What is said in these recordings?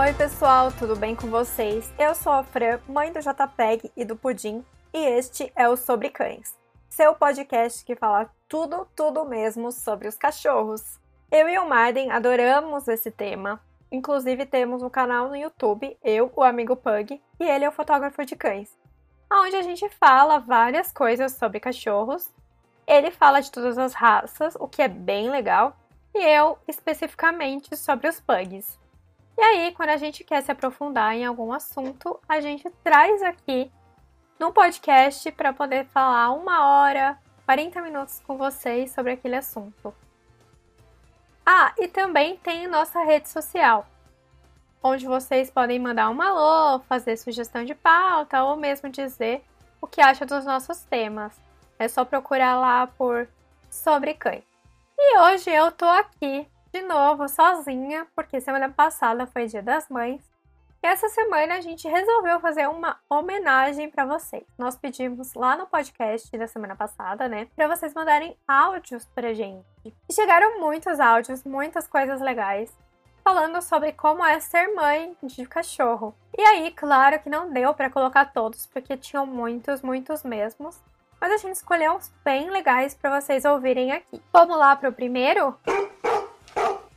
Oi, pessoal, tudo bem com vocês? Eu sou a Fran, mãe do JPEG e do Pudim, e este é o Sobre Cães, seu podcast que fala tudo, tudo mesmo sobre os cachorros. Eu e o Marden adoramos esse tema. Inclusive, temos um canal no YouTube, eu, o amigo Pug, e ele é o fotógrafo de cães, onde a gente fala várias coisas sobre cachorros. Ele fala de todas as raças, o que é bem legal, e eu especificamente sobre os pugs. E aí, quando a gente quer se aprofundar em algum assunto, a gente traz aqui no podcast para poder falar uma hora, 40 minutos com vocês sobre aquele assunto. Ah, e também tem nossa rede social, onde vocês podem mandar um alô, fazer sugestão de pauta ou mesmo dizer o que acha dos nossos temas. É só procurar lá por Sobre Cães. E hoje eu tô aqui de novo sozinha, porque semana passada foi Dia das Mães. E essa semana a gente resolveu fazer uma homenagem para vocês. Nós pedimos lá no podcast da semana passada, né, para vocês mandarem áudios pra gente. E chegaram muitos áudios, muitas coisas legais, falando sobre como é ser mãe de cachorro. E aí, claro que não deu para colocar todos, porque tinham muitos, muitos mesmos. Mas a gente escolheu uns bem legais para vocês ouvirem aqui. Vamos lá pro primeiro?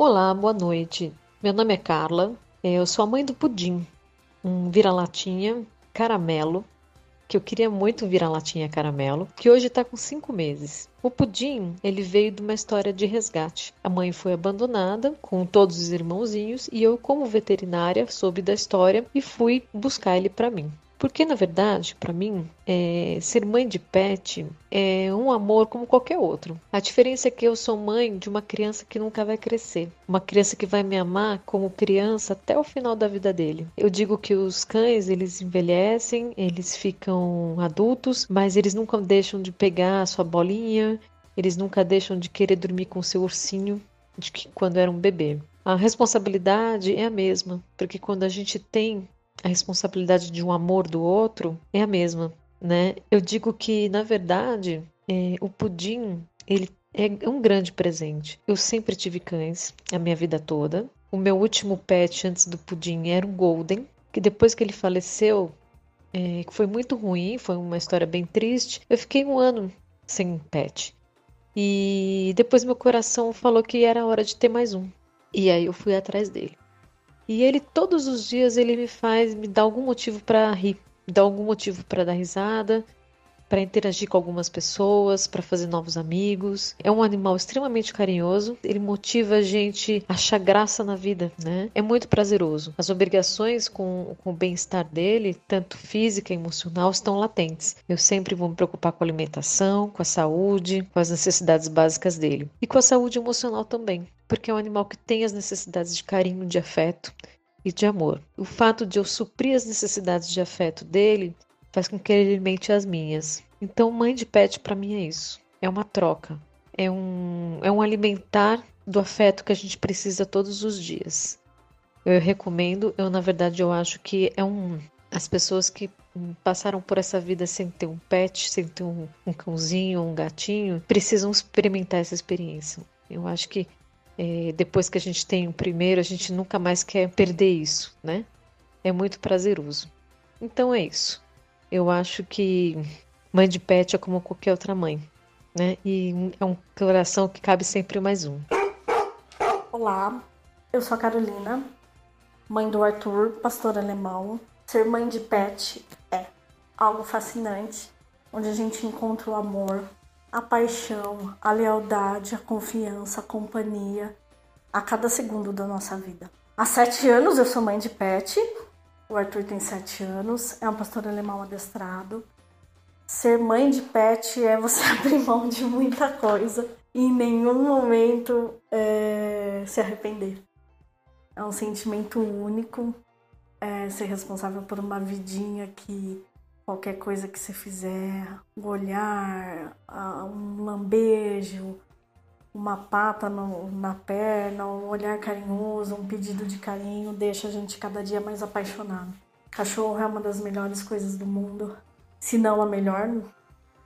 Olá, boa noite. Meu nome é Carla, eu sou a mãe do Pudim, um vira-latinha caramelo, que eu queria muito vira-latinha caramelo, que hoje está com cinco meses. O Pudim, ele veio de uma história de resgate. A mãe foi abandonada com todos os irmãozinhos e eu, como veterinária, soube da história e fui buscar ele para mim. Porque, na verdade, para mim, é, ser mãe de pet é um amor como qualquer outro. A diferença é que eu sou mãe de uma criança que nunca vai crescer. Uma criança que vai me amar como criança até o final da vida dele. Eu digo que os cães, eles envelhecem, eles ficam adultos, mas eles nunca deixam de pegar a sua bolinha, eles nunca deixam de querer dormir com seu ursinho de que quando era um bebê. A responsabilidade é a mesma, porque quando a gente tem a responsabilidade de um amor do outro é a mesma, né? Eu digo que, na verdade, é, o pudim, ele é um grande presente. Eu sempre tive cães a minha vida toda. O meu último pet antes do pudim era um golden, que depois que ele faleceu, é, foi muito ruim, foi uma história bem triste. Eu fiquei um ano sem pet. E depois meu coração falou que era hora de ter mais um. E aí eu fui atrás dele. E ele todos os dias ele me faz, me dá algum motivo para rir, me dá algum motivo para dar risada, para interagir com algumas pessoas, para fazer novos amigos. É um animal extremamente carinhoso, ele motiva a gente a achar graça na vida, né? É muito prazeroso. As obrigações com, com o bem-estar dele, tanto física e emocional, estão latentes. Eu sempre vou me preocupar com a alimentação, com a saúde, com as necessidades básicas dele e com a saúde emocional também porque é um animal que tem as necessidades de carinho, de afeto e de amor. O fato de eu suprir as necessidades de afeto dele faz com que ele alimente as minhas. Então, mãe de pet para mim é isso. É uma troca. É um, é um alimentar do afeto que a gente precisa todos os dias. Eu recomendo, eu na verdade eu acho que é um as pessoas que passaram por essa vida sem ter um pet, sem ter um, um cãozinho, um gatinho, precisam experimentar essa experiência. Eu acho que é, depois que a gente tem o primeiro, a gente nunca mais quer perder isso, né? É muito prazeroso. Então é isso. Eu acho que mãe de pet é como qualquer outra mãe, né? E é um coração que cabe sempre mais um. Olá, eu sou a Carolina, mãe do Arthur, pastor alemão. Ser mãe de pet é algo fascinante, onde a gente encontra o amor, a paixão, a lealdade, a confiança, a companhia a cada segundo da nossa vida. Há sete anos eu sou mãe de pet, o Arthur tem sete anos, é um pastor alemão adestrado. Ser mãe de pet é você abrir mão de muita coisa e em nenhum momento é, se arrepender. É um sentimento único, é, ser responsável por uma vidinha que qualquer coisa que você fizer, um olhar, um lambejo, uma pata no, na perna, um olhar carinhoso, um pedido de carinho, deixa a gente cada dia mais apaixonado. Cachorro é uma das melhores coisas do mundo, se não a melhor,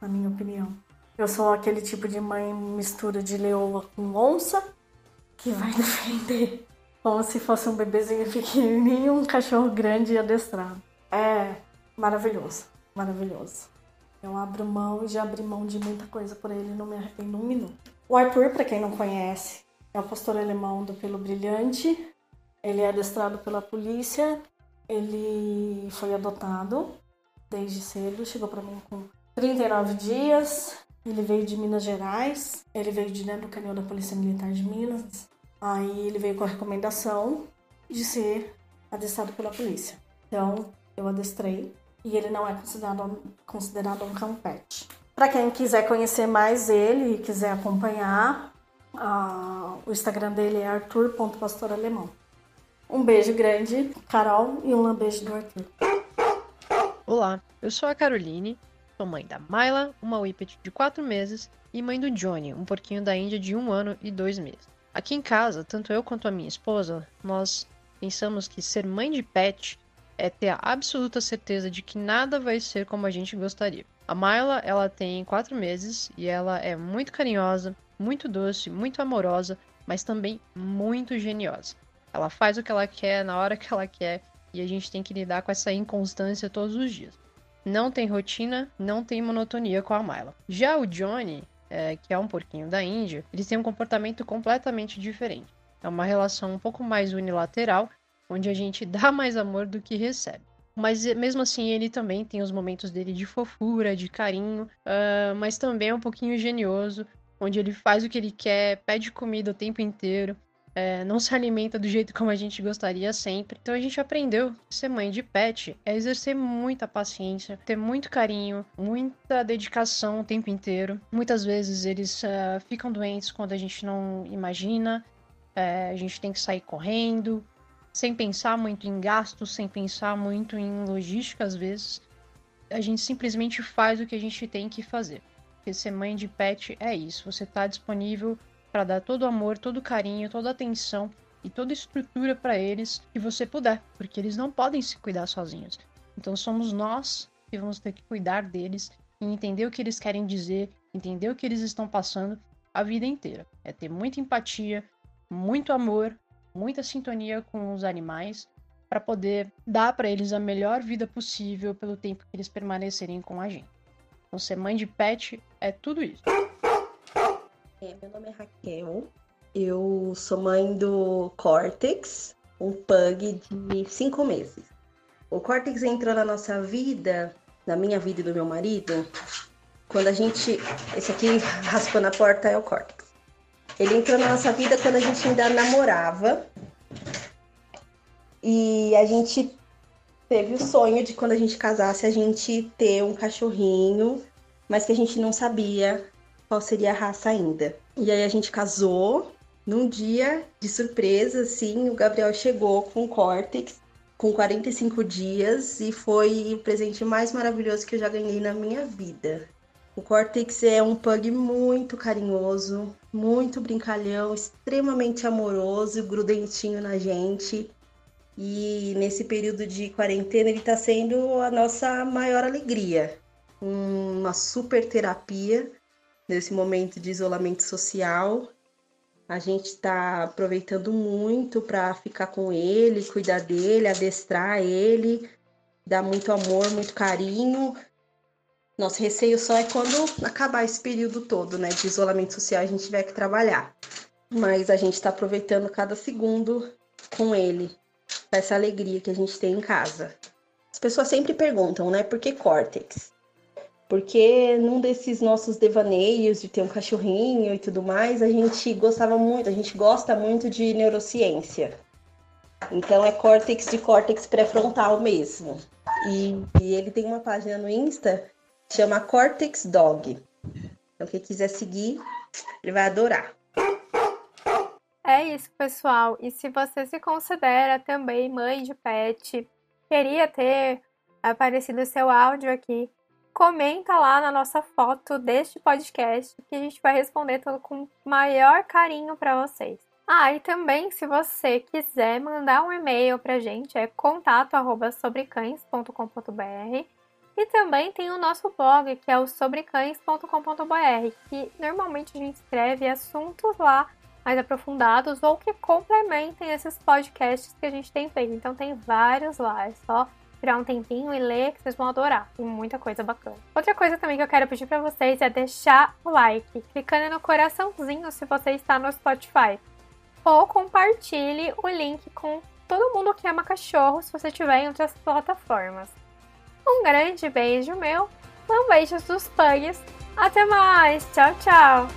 na minha opinião. Eu sou aquele tipo de mãe mistura de leoa com onça que vai defender como se fosse um bebezinho pequenininho, um cachorro grande e adestrado. É maravilhoso, maravilhoso. Eu abro mão e já abri mão de muita coisa por ele, não me arrependo um minuto. O Arthur, para quem não conhece, é o pastor alemão do Pelo Brilhante. Ele é adestrado pela polícia. Ele foi adotado desde cedo, chegou para mim com 39 dias. Ele veio de Minas Gerais, ele veio de dentro do canil da Polícia Militar de Minas. Aí ele veio com a recomendação de ser adestrado pela polícia. Então, eu adestrei e ele não é considerado, considerado um cão pet. Para quem quiser conhecer mais ele e quiser acompanhar, uh, o Instagram dele é arthur.pastoralemão. Um beijo grande, Carol, e um beijo do Arthur. Olá, eu sou a Caroline, sou mãe da Myla, uma Whippet de 4 meses, e mãe do Johnny, um porquinho da Índia de 1 ano e 2 meses. Aqui em casa, tanto eu quanto a minha esposa, nós pensamos que ser mãe de pet é ter a absoluta certeza de que nada vai ser como a gente gostaria. A Myla, ela tem 4 meses e ela é muito carinhosa, muito doce, muito amorosa, mas também muito geniosa. Ela faz o que ela quer na hora que ela quer e a gente tem que lidar com essa inconstância todos os dias. Não tem rotina, não tem monotonia com a Myla. Já o Johnny, é, que é um porquinho da Índia, ele tem um comportamento completamente diferente. É uma relação um pouco mais unilateral, onde a gente dá mais amor do que recebe. Mas mesmo assim, ele também tem os momentos dele de fofura, de carinho, uh, mas também é um pouquinho genioso, onde ele faz o que ele quer, pede comida o tempo inteiro, é, não se alimenta do jeito como a gente gostaria sempre. Então a gente aprendeu que ser mãe de pet é exercer muita paciência, ter muito carinho, muita dedicação o tempo inteiro. Muitas vezes eles uh, ficam doentes quando a gente não imagina, é, a gente tem que sair correndo, sem pensar muito em gastos, sem pensar muito em logística às vezes. A gente simplesmente faz o que a gente tem que fazer. Porque ser mãe de pet é isso, você está disponível para dar todo o amor, todo o carinho, toda a atenção e toda a estrutura para eles que você puder, porque eles não podem se cuidar sozinhos. Então somos nós que vamos ter que cuidar deles e entender o que eles querem dizer, entender o que eles estão passando a vida inteira. É ter muita empatia, muito amor, muita sintonia com os animais para poder dar para eles a melhor vida possível pelo tempo que eles permanecerem com a gente. Então ser mãe de pet é tudo isso. É, meu nome é Raquel, eu sou mãe do Cortex, um pug de cinco meses. O Cortex entrou na nossa vida, na minha vida e do meu marido, quando a gente. Esse aqui raspando a porta é o Cortex. Ele entrou na nossa vida quando a gente ainda namorava. E a gente teve o sonho de quando a gente casasse a gente ter um cachorrinho, mas que a gente não sabia qual seria a raça ainda. E aí a gente casou. Num dia de surpresa, assim, o Gabriel chegou com o Cortex com 45 dias e foi o presente mais maravilhoso que eu já ganhei na minha vida. O Cortex é um pug muito carinhoso, muito brincalhão, extremamente amoroso, grudentinho na gente. E nesse período de quarentena ele está sendo a nossa maior alegria. Uma super terapia nesse momento de isolamento social. A gente está aproveitando muito para ficar com ele, cuidar dele, adestrar ele, dar muito amor, muito carinho. Nosso receio só é quando acabar esse período todo, né, de isolamento social, a gente tiver que trabalhar. Mas a gente está aproveitando cada segundo com ele, essa alegria que a gente tem em casa. As pessoas sempre perguntam, né, por que córtex? Porque num desses nossos devaneios de ter um cachorrinho e tudo mais, a gente gostava muito, a gente gosta muito de neurociência. Então é córtex de córtex pré-frontal mesmo. E, e, ele tem uma página no Insta chama Cortex Dog. Então quem quiser seguir, ele vai adorar. É isso, pessoal. E se você se considera também mãe de pet, queria ter aparecido seu áudio aqui, comenta lá na nossa foto deste podcast que a gente vai responder tudo com maior carinho para vocês. Ah, e também se você quiser mandar um e-mail pra gente é contato@sobrecães.com.br e também tem o nosso blog que é o sobrecães.com.br, que normalmente a gente escreve assuntos lá mais aprofundados ou que complementem esses podcasts que a gente tem feito. Então tem vários lá, é só tirar um tempinho e ler que vocês vão adorar. Tem muita coisa bacana. Outra coisa também que eu quero pedir para vocês é deixar o like, clicando no coraçãozinho se você está no Spotify. Ou compartilhe o link com todo mundo que ama cachorro se você estiver em outras plataformas. Um grande beijo meu, um beijo dos pugs. Até mais, tchau, tchau!